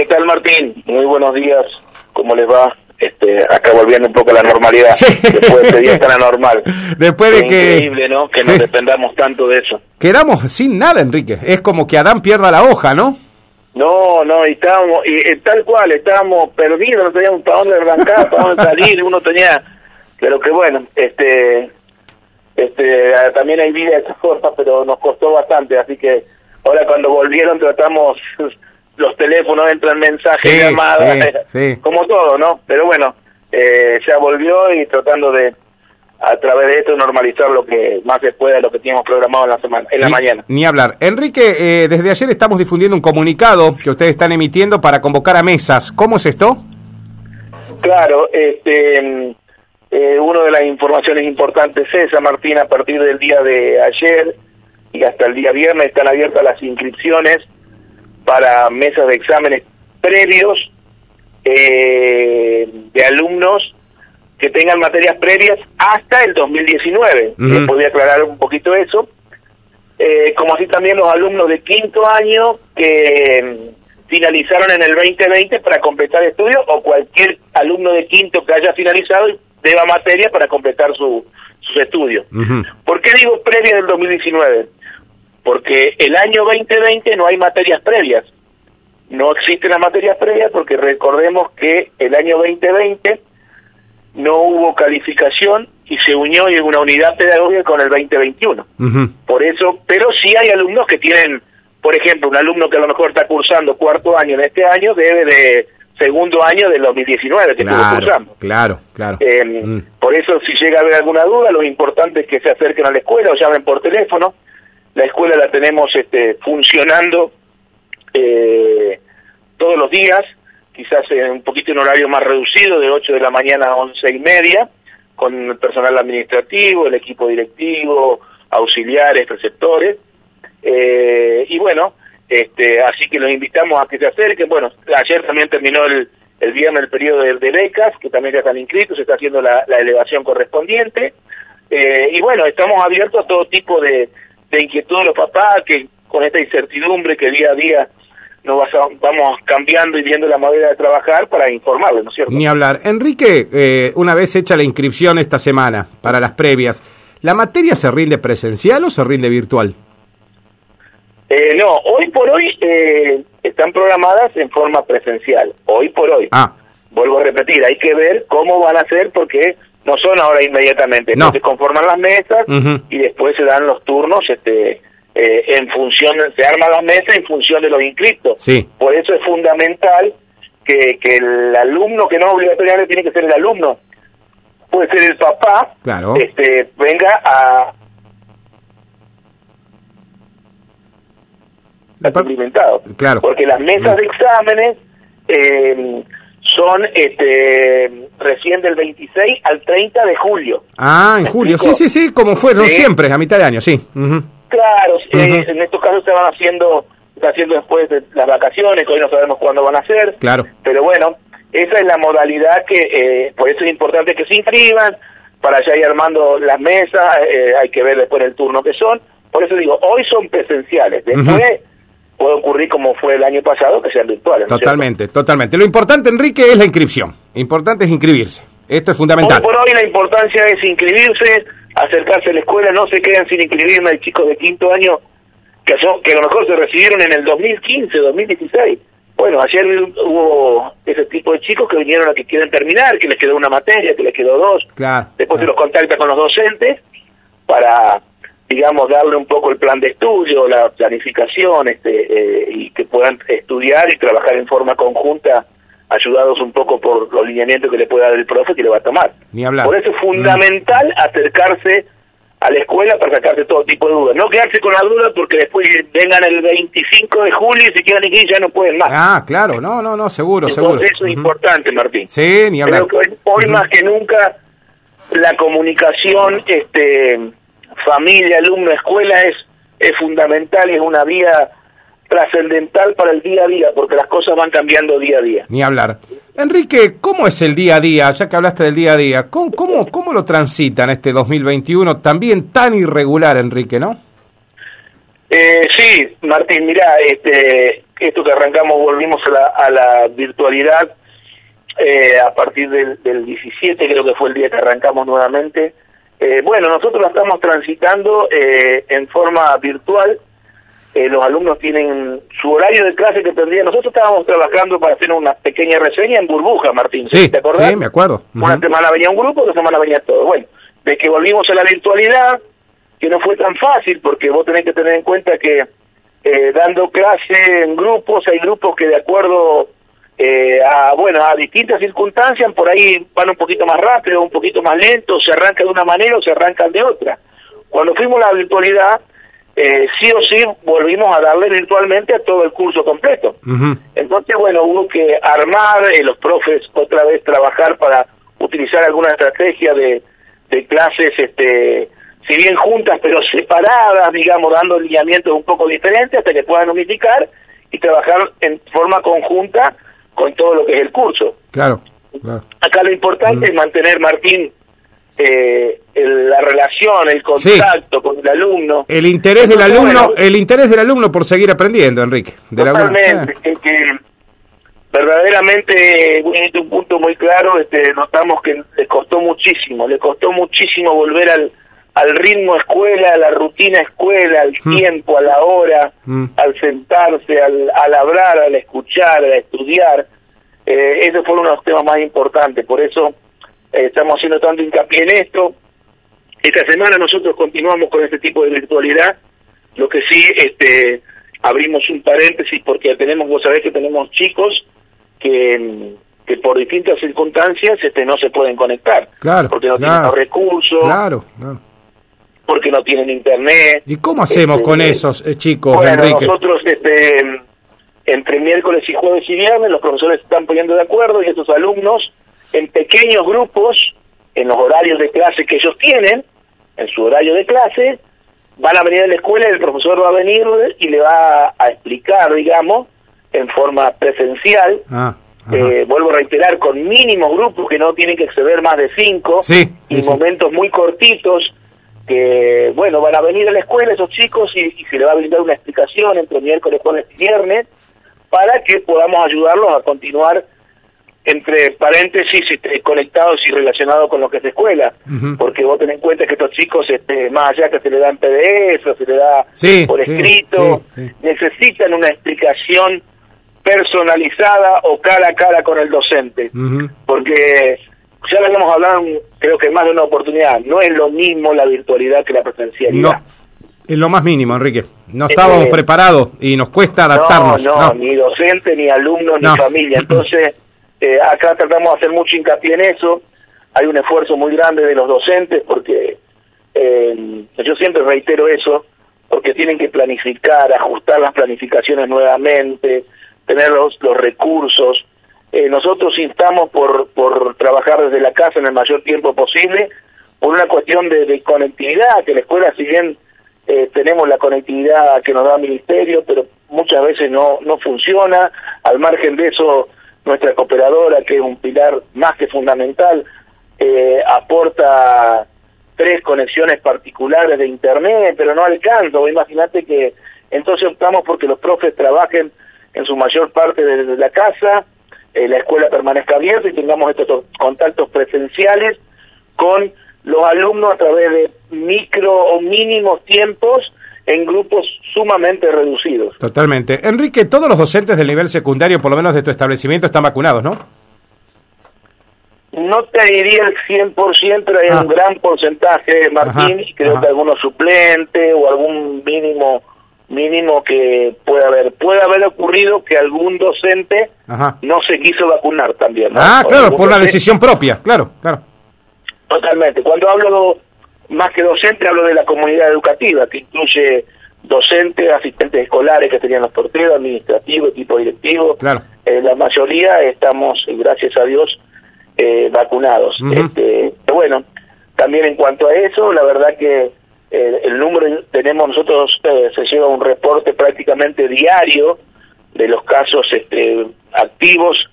¿Qué tal, Martín? Muy buenos días. ¿Cómo les va? Este, acá volviendo un poco a la normalidad. Después de este día tan anormal. Después de que... Increíble, ¿no? Que no dependamos tanto de eso. Quedamos sin nada, Enrique. Es como que Adán pierda la hoja, ¿no? No, no, y estábamos, y, eh, tal cual, estábamos perdidos, no teníamos para dónde arrancar, para dónde salir, uno tenía, pero que bueno, este, este, también hay vida de esa forma, pero nos costó bastante, así que ahora cuando volvieron tratamos los teléfonos entran mensajes, llamadas, como todo, ¿no? Pero bueno, eh, ya volvió y tratando de a través de esto normalizar lo que más se pueda de lo que teníamos programado en la semana, en la mañana. Ni hablar. Enrique, eh, desde ayer estamos difundiendo un comunicado que ustedes están emitiendo para convocar a mesas. ¿Cómo es esto? Claro, este, eh, una de las informaciones importantes es esa, Martín, a partir del día de ayer y hasta el día viernes están abiertas las inscripciones para mesas de exámenes previos eh, de alumnos que tengan materias previas hasta el 2019. Uh podría aclarar un poquito eso. Eh, como así también los alumnos de quinto año que mm, finalizaron en el 2020 para completar estudios o cualquier alumno de quinto que haya finalizado y deba materia para completar su, sus estudios. ¿Por qué digo previa del 2019? Porque el año 2020 no hay materias previas. No existen las materias previas porque recordemos que el año 2020 no hubo calificación y se unió en una unidad pedagógica con el 2021. Por eso, pero sí hay alumnos que tienen, por ejemplo, un alumno que a lo mejor está cursando cuarto año en este año debe de segundo año del 2019 que claro, cursando. Claro, claro. Eh, mm. Por eso, si llega a haber alguna duda, lo importante es que se acerquen a la escuela o llamen por teléfono la escuela la tenemos este, funcionando eh, todos los días, quizás en un poquito en horario más reducido, de 8 de la mañana a 11 y media, con el personal administrativo, el equipo directivo, auxiliares, preceptores. Eh, y bueno, este, así que los invitamos a que se acerquen. Bueno, ayer también terminó el, el viernes el periodo de, becas, que también ya están inscritos, se está haciendo la, elevación correspondiente. Eh, y bueno, estamos abiertos a todo tipo de, de inquietud de los papás, que con esta incertidumbre que día a día nos vamos cambiando y viendo la manera de trabajar para informarles, ¿no es cierto? Ni hablar. Enrique, eh, una vez hecha la inscripción esta semana para las previas, ¿la materia se rinde presencial o se rinde virtual? Eh, no, hoy por hoy eh, están programadas en forma presencial, hoy por hoy. Ah. Vuelvo a repetir, hay que ver cómo van a ser porque no son ahora inmediatamente, no. se conforman las mesas y después se dan los turnos este eh, en función, se arman las mesas en función de los inscritos. Sí. Por eso es fundamental que, que el alumno, que no obligatoriamente tiene que ser el alumno, puede ser el papá, claro. este venga a... Claro. Porque las mesas de exámenes eh, son este recién del 26 al 30 de julio. Ah, en julio, sí, sí, sí, como fueron siempre, a mitad de año, sí. Claro, eh, en estos casos se van haciendo, se haciendo después de las vacaciones, que hoy no sabemos cuándo van a ser. Claro. Pero bueno, esa es la modalidad que, eh, por eso es importante que se inscriban, para ya ir armando las mesas, eh, hay que ver después el turno que son. Por eso digo, hoy son presenciales, después puede ocurrir como fue el año pasado, que sean virtuales. totalmente, totalmente. Lo importante, Enrique, es la inscripción. Importante es inscribirse. Esto es fundamental. Hoy por hoy la importancia es inscribirse, acercarse a la escuela, no se queden sin inscribirme. Hay chicos de quinto año que, son, que a lo mejor se recibieron en el 2015, 2016. Bueno, ayer hubo ese tipo de chicos que vinieron a que quieren terminar, que les quedó una materia, que les quedó dos. Claro. Después se los contacta con los docentes para digamos, darle un poco el plan de estudio, la planificación, este, eh, y que puedan estudiar y trabajar en forma conjunta, ayudados un poco por los lineamientos que le pueda dar el profe que le va a tomar. Ni hablar. Por eso es fundamental acercarse a la escuela para sacarse todo tipo de dudas. No quedarse con la duda porque después vengan el 25 de julio y si quieren ir ya no pueden más. Ah, claro, no, no, no, seguro, Entonces, seguro. Eso es importante, Martín. Sí, ni hablar. Creo que hoy, más que nunca la comunicación este familia, alumno, escuela es, es fundamental y es una vía trascendental para el día a día, porque las cosas van cambiando día a día. Ni hablar. Enrique, ¿cómo es el día a día? Ya que hablaste del día a día, ¿cómo, cómo, cómo lo transitan este 2021 también tan irregular, Enrique, no? Eh, sí, Martín, mira, este, esto que arrancamos, volvimos a la, a la virtualidad eh, a partir del, del 17, creo que fue el día que arrancamos nuevamente. Eh, bueno, nosotros la estamos transitando eh, en forma virtual. Eh, los alumnos tienen su horario de clase que tendrían. Nosotros estábamos trabajando para hacer una pequeña reseña en burbuja, Martín. Sí, ¿Te acordás? sí, me acuerdo. Una Ujú. semana venía un grupo, otra semana venía todo. Bueno, de que volvimos a la virtualidad, que no fue tan fácil, porque vos tenés que tener en cuenta que eh, dando clase en grupos, hay grupos que de acuerdo eh, a, bueno, a distintas circunstancias, por ahí van un poquito más rápido, un poquito más lento, se arranca de una manera o se arrancan de otra. Cuando fuimos a la virtualidad, eh, sí o sí volvimos a darle virtualmente a todo el curso completo. Entonces, bueno, hubo que armar, eh, los profes otra vez trabajar para utilizar alguna estrategia de, de clases, este, si bien juntas pero separadas, digamos, dando lineamientos un poco diferentes hasta que puedan unificar y trabajar en forma conjunta con todo lo que es el curso. Claro, claro. Acá lo importante es mantener, Martín, eh, el- la relación, el contacto con el alumno. El interés del alumno, bueno, el interés del alumno por seguir aprendiendo, Enrique. De la Totalmente, es que verdaderamente dijiste un punto muy claro, este, notamos que le costó muchísimo, le costó muchísimo volver al, al ritmo escuela, a la rutina escuela, al Mm. tiempo, a la hora, Mm. al sentarse, al, al hablar, al escuchar, al estudiar. Eh, ese fue uno de los temas más importantes, por eso eh, estamos haciendo tanto hincapié en esto. Esta semana nosotros continuamos con este tipo de virtualidad, lo que sí, este, abrimos un paréntesis porque tenemos, vos sabés que tenemos chicos que, que por distintas circunstancias este, no se pueden conectar, Claro, porque no claro. tienen los recursos, Claro, claro. Porque no tienen internet. ¿Y cómo hacemos Este, con esos eh, chicos, bueno, Enrique? nosotros este, entre miércoles y jueves y viernes los profesores están poniendo de acuerdo y estos alumnos en pequeños grupos, en los horarios de clase que ellos tienen, en su horario de clase, van a venir a la escuela y el profesor va a venir y le va a explicar, digamos, en forma presencial. Ah. Eh, vuelvo a reiterar, con mínimos grupos que no tienen que exceder más de cinco Sí, y sí, sí. momentos muy cortitos que, bueno, van a venir a la escuela esos chicos y, y se les va a brindar una explicación entre miércoles, jueves y viernes para que podamos ayudarlos a continuar entre paréntesis este, conectados y relacionados con lo que es escuela. Ujú. porque vos tenés en cuenta que estos chicos este, más allá que se le dan PDF o se le da Sí, por sí, escrito sí, necesitan una explicación personalizada o cara a cara con el docente. Porque ya lo hemos hablado creo que más de una oportunidad no es lo mismo la virtualidad que la presencialidad No, es lo más mínimo, Enrique. No estábamos Eh, preparados y nos cuesta adaptarnos. No, no, ni docente, ni alumno, No. ni familia. Entonces, eh, acá tratamos de hacer mucho hincapié en eso. Hay un esfuerzo muy grande de los docentes porque eh, yo siempre reitero eso, porque tienen que planificar, ajustar las planificaciones nuevamente, tener los, los recursos. Eh, nosotros instamos por, por trabajar desde la casa en el mayor tiempo posible, por una cuestión de, de conectividad, que la escuela, si bien eh, tenemos la conectividad que nos da el ministerio, pero muchas veces no, no funciona. Al margen de eso, nuestra cooperadora, que es un pilar más que fundamental, eh, aporta tres conexiones particulares de internet, pero no alcanza. Imagínate que entonces optamos porque los profes trabajen en su mayor parte desde la casa, eh, la escuela permanezca abierta y tengamos estos contactos presenciales con los alumnos a través de micro o mínimos tiempos en grupos sumamente reducidos. Totalmente. Enrique, todos los docentes del nivel secundario, por lo menos de tu establecimiento, están vacunados, ¿no? No te diría el 100%, pero hay Ah. un gran porcentaje, Martín, Ajá, y creo ajá. que algunos suplentes o algún mínimo mínimo que puede haber. Puede haber ocurrido que algún docente Ajá. no se quiso vacunar también. ¿no? Ah, O claro, por una docente- decisión propia, claro, claro. Totalmente. Cuando hablo más que docente, hablo de la comunidad educativa, que incluye docentes, asistentes escolares que tenían los porteros, administrativos, equipo directivo. Claro. Eh, la mayoría estamos, gracias a Dios, eh, vacunados. Este, bueno, también en cuanto a eso, la verdad que eh, el número tenemos nosotros, eh, se lleva un reporte prácticamente diario de los casos este, activos,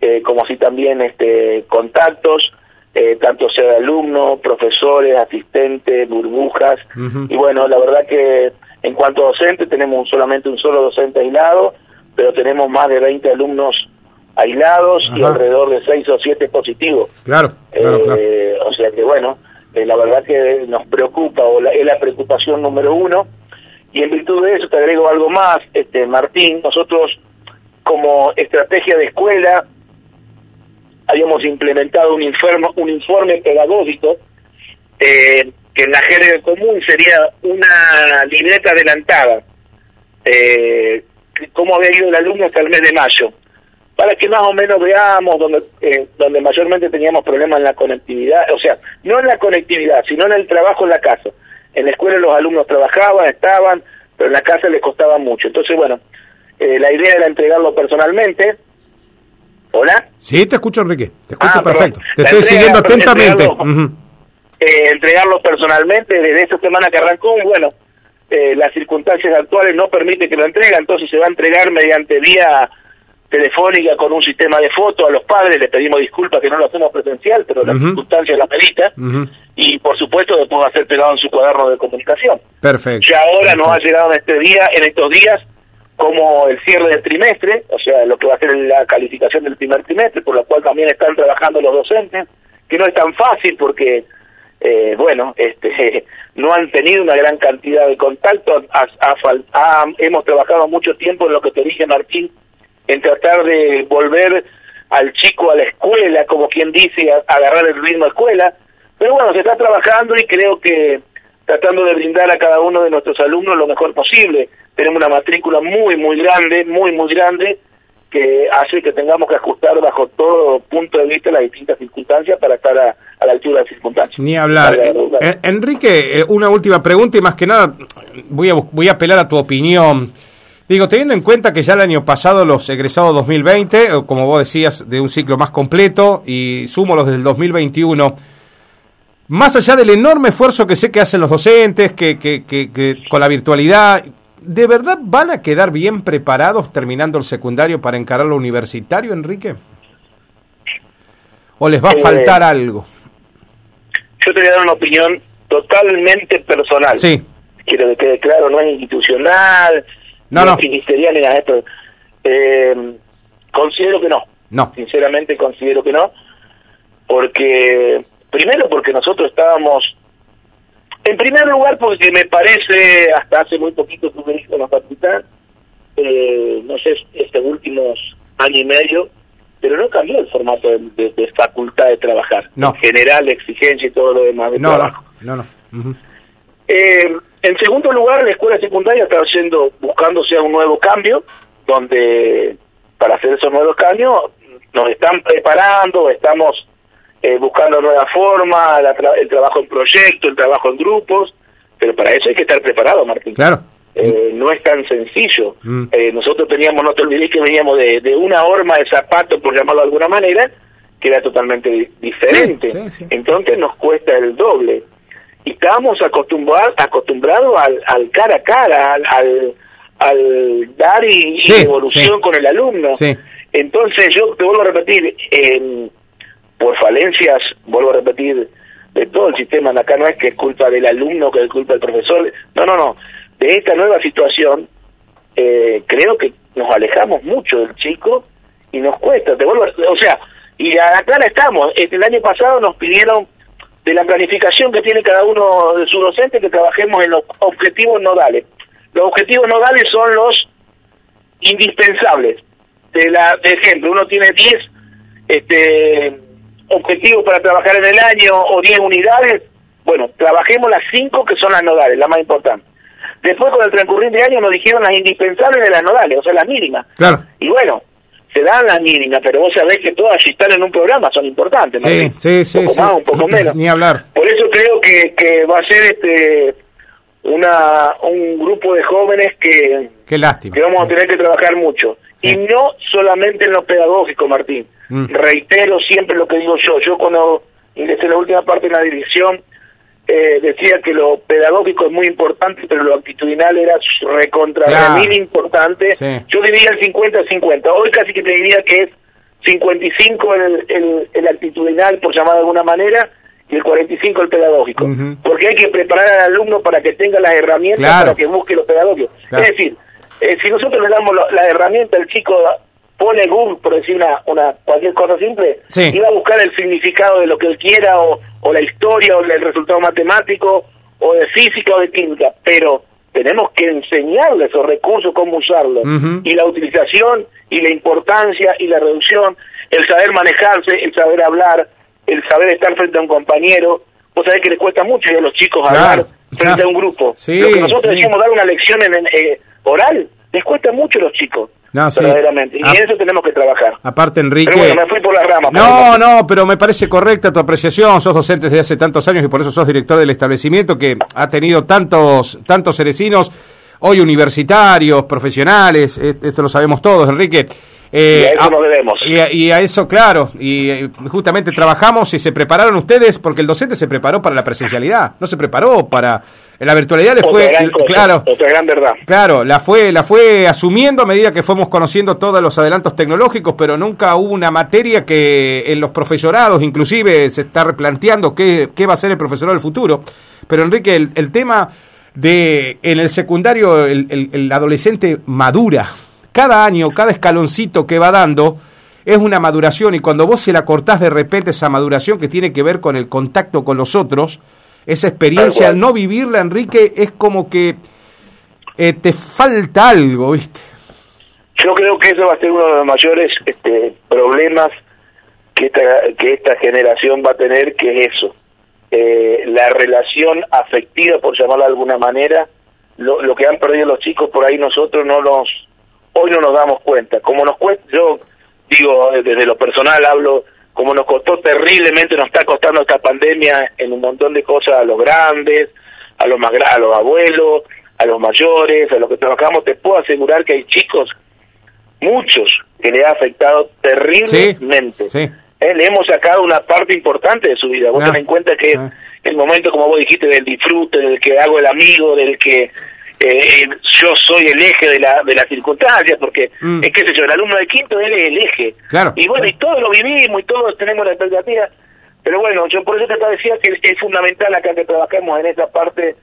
eh, como así también este, contactos. eh, tanto sea de alumnos, profesores, asistentes, burbujas. Y bueno, la verdad que en cuanto a docentes tenemos solamente un solo docente aislado, pero tenemos más de 20 alumnos aislados y alrededor de 6 o 7 positivos. Claro, claro, eh, O sea que bueno, eh, la verdad que nos preocupa, o es la preocupación número uno. Y en virtud de eso te agrego algo más, este Martín, nosotros como estrategia de escuela habíamos implementado un informe, un informe pedagógico eh, que en la jerga común sería una libreta adelantada, eh, cómo había ido el alumno hasta el mes de mayo, para que más o menos veamos donde, eh, donde mayormente teníamos problemas en la conectividad, o sea, no en la conectividad, sino en el trabajo en la casa. En la escuela los alumnos trabajaban, estaban, pero en la casa les costaba mucho. Entonces, bueno, eh, la idea era entregarlo personalmente, ¿Hola? Sí, te escucho, Enrique. Te escucho ah, perfecto. Te estoy siguiendo atentamente. Eh, entregarlo, personalmente desde esta semana que arrancó y bueno, eh, las circunstancias actuales no permiten que lo entregue, entonces se va a entregar mediante vía telefónica con un sistema de fotos a los padres, les pedimos disculpas que no lo hacemos presencial, pero las circunstancias la medita, y por supuesto después va a ser pegado en su cuaderno de comunicación. Perfecto. Ya ahora nos ha llegado en este día, en estos días, como el cierre del trimestre, o sea, lo que va a ser la calificación del primer trimestre, por lo cual también están trabajando los docentes, que no es tan fácil porque, eh, bueno, este, no han tenido una gran cantidad de contacto, hemos trabajado mucho tiempo en lo que te dije, Martín, en tratar de volver al chico a la escuela, como quien dice, a, agarrar el ritmo de escuela, pero bueno, se está trabajando y creo que tratando de brindar a cada uno de nuestros alumnos lo mejor posible tenemos una matrícula muy, muy grande, muy, muy grande, que hace que tengamos que ajustar bajo todo punto de vista las distintas circunstancias para estar a, la altura de las circunstancias. Ni hablar. Eh, Enrique, eh, una última pregunta y más que nada voy a, voy a apelar a tu opinión. Digo, teniendo en cuenta que ya el año pasado los egresados 2020, eh, como vos decías, de un ciclo más completo, y sumo los del 2021, más allá del enorme esfuerzo que sé que hacen los docentes, que, que, que con la virtualidad, ¿De verdad van a quedar bien preparados terminando el secundario para encarar lo universitario, Enrique? ¿O les va a eh, faltar algo? Yo te voy a dar una opinión totalmente personal. Sí. Quiero que quede claro, no es institucional, no, no. ministerial ni nada de esto. Eh, considero que no. No. Sinceramente considero que no. Porque, primero porque nosotros estábamos en primer lugar, porque me parece, hasta hace muy poquito tuve en la facultad, eh, no sé, estos últimos año y medio, pero no cambió el formato de, facultad de trabajar. No. En general, exigencia y todo lo demás de no, trabajo. No, no, eh, en segundo lugar, la escuela secundaria está haciendo, buscándose a un nuevo cambio, donde para hacer esos nuevos cambios nos están preparando, estamos eh, buscando nuevas formas, el trabajo en proyectos, el trabajo en grupos, pero para eso hay que estar preparado, Martín. Claro. Eh, no es tan sencillo. Mm. Eh, nosotros teníamos, no te olvides que veníamos de, una horma de zapatos, por llamarlo de alguna manera, que era totalmente diferente. Entonces nos cuesta el doble. Y estábamos acostumbrados acostumbrado al, al cara a cara, al, al, dar y, evolución con el alumno. Entonces yo te vuelvo a repetir, en por falencias, vuelvo a repetir, de todo el sistema, acá no es que es culpa del alumno, que es culpa del profesor, no, no, no, de esta nueva situación, eh, creo que nos alejamos mucho del chico y nos cuesta, te vuelvo o sea, y acá estamos, el año pasado nos pidieron de la planificación que tiene cada uno de sus docentes que trabajemos en los objetivos nodales. Los objetivos nodales son los indispensables. De la de ejemplo, uno tiene 10 este objetivos para trabajar en el año o 10 unidades, bueno, trabajemos las 5 que son las nodales, las más importantes. Después, con el transcurrir de año, nos dijeron las indispensables de las nodales, o sea, las mínimas. Claro. Y bueno, se dan las mínimas, pero vos sabés que todas, si están en un programa, son importantes. ¿no? Sí, sí, sí. Un poco más, un poco menos. Ni hablar. Por eso creo que, que va a ser este una un grupo de jóvenes que, Qué lástima. que vamos a tener que trabajar mucho. Y no solamente en lo pedagógico, Martín. Mm. Reitero siempre lo que digo yo. Yo cuando ingresé la última parte en la dirección, eh, decía que lo pedagógico es muy importante, pero lo actitudinal era recontra importante. Yo diría el 50-50. Hoy casi que te diría que es 55 el, el, el actitudinal, por llamar de alguna manera, y el 45 el pedagógico. Porque hay que preparar al alumno para que tenga las herramientas para que busque los pedagógicos. Es decir, eh, si nosotros le damos la herramienta, el chico pone Google, por decir una, una cualquier cosa simple, y va a buscar el significado de lo que él quiera, o, o la historia, o el resultado matemático, o de física o de química, pero tenemos que enseñarle esos recursos, cómo usarlos, y la utilización, y la importancia, y la reducción, el saber manejarse, el saber hablar, el saber estar frente a un compañero. Vos sabés que les cuesta mucho a los chicos hablar frente a un grupo. Lo que nosotros decíamos dar una lección en, eh, oral, les cuesta mucho a los chicos. No, verdaderamente. Y en eso tenemos que trabajar. Aparte, Enrique. Pero bueno, me fui por. No, no, pero me parece correcta tu apreciación. Sos docente desde hace tantos años y por eso sos director del establecimiento que ha tenido tantos, tantos cerecinos, hoy universitarios, profesionales. Esto lo sabemos todos, Enrique. Eh, y a eso nos debemos. Y a, eso, claro, y eh, justamente trabajamos y se prepararon ustedes, porque el docente se preparó para la presencialidad, no se preparó para la virtualidad le fue claro. otra gran verdad. Claro la fue la fue asumiendo a medida que fuimos conociendo todos los adelantos tecnológicos pero nunca hubo una materia que en los profesorados inclusive se está replanteando qué, qué va a ser el profesorado del futuro. Pero Enrique el, el tema de en el secundario el, el adolescente madura. Cada año, cada escaloncito que va dando es una maduración y cuando vos se la cortás de repente esa maduración que tiene que ver con el contacto con los otros, esa experiencia, al no vivirla, Enrique, es como que eh, te falta algo, ¿viste? Yo creo que eso va a ser uno de los mayores este, problemas que esta, que esta generación va a tener, que es eso, eh, la relación afectiva, por llamarla de alguna manera, lo, lo que han perdido los chicos por ahí nosotros no nos hoy no nos damos cuenta. Como nos cuesta, yo digo desde lo personal hablo, como nos costó terriblemente, nos está costando esta pandemia en un montón de cosas a los grandes, a los más a los abuelos, a los mayores, a los que trabajamos, te puedo asegurar que hay chicos, muchos, que le ha afectado terriblemente. Eh, le hemos sacado una parte importante de su vida. Vos ah. ten en cuenta que ah. el momento, como vos dijiste, del disfrute, del que hago el amigo, del que eh, yo soy el eje de la, de la circunstancia, porque mm. es que sé yo, el alumno de quinto, él es el eje. Claro. Y bueno, y todos lo vivimos y todos tenemos la expectativa. Pero bueno, yo por eso te decía que es fundamental acá que trabajemos en esa parte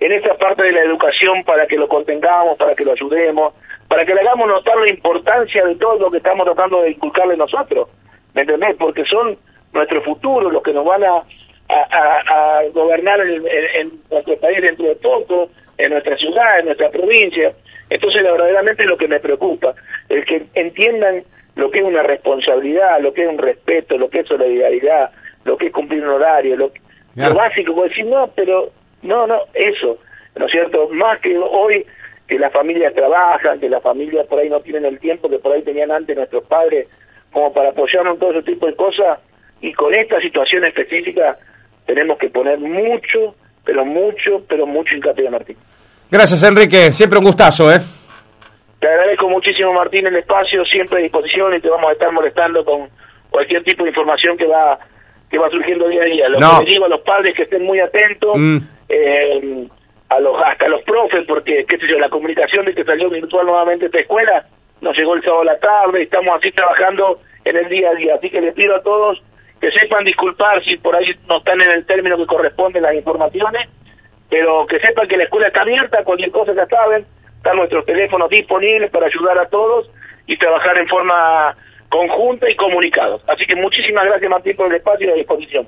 en esa parte de la educación para que lo contengamos, para que lo ayudemos, para que le hagamos notar la importancia de todo lo que estamos tratando de inculcarle nosotros, ¿me entendés? Porque son nuestro futuro, los que nos van a, a, gobernar en, en, nuestro país dentro de poco, en nuestra ciudad, en nuestra provincia. Entonces, verdaderamente lo que me preocupa es que entiendan lo que es una responsabilidad, lo que es un respeto, lo que es solidaridad, lo que es cumplir un horario, lo, lo básico, como decir, no, pero no, no, eso, ¿no es cierto? Más que hoy que las familias trabajan, que las familias por ahí no tienen el tiempo que por ahí tenían antes nuestros padres como para apoyarnos en todo ese tipo de cosas, y con esta situación específica tenemos que poner mucho, pero mucho, pero mucho hincapié, Martín. Gracias, Enrique. Siempre un gustazo, ¿eh? Te agradezco muchísimo, Martín, el espacio, siempre a disposición y te vamos a estar molestando con cualquier tipo de información que va que va surgiendo día a día. Lo que digo a los padres que estén muy atentos, mm. eh, a los hasta a los profes, porque, qué sé yo, la comunicación de que salió virtual nuevamente esta escuela nos llegó el sábado a la tarde, estamos así trabajando en el día a día. Así que les pido a todos que sepan disculpar si por ahí no están en el término que corresponde las informaciones, pero que sepan que la escuela está abierta, cualquier cosa ya saben, están nuestros teléfonos disponibles para ayudar a todos y trabajar en forma conjunta y comunicados. Así que muchísimas gracias Martín por el espacio y la disposición.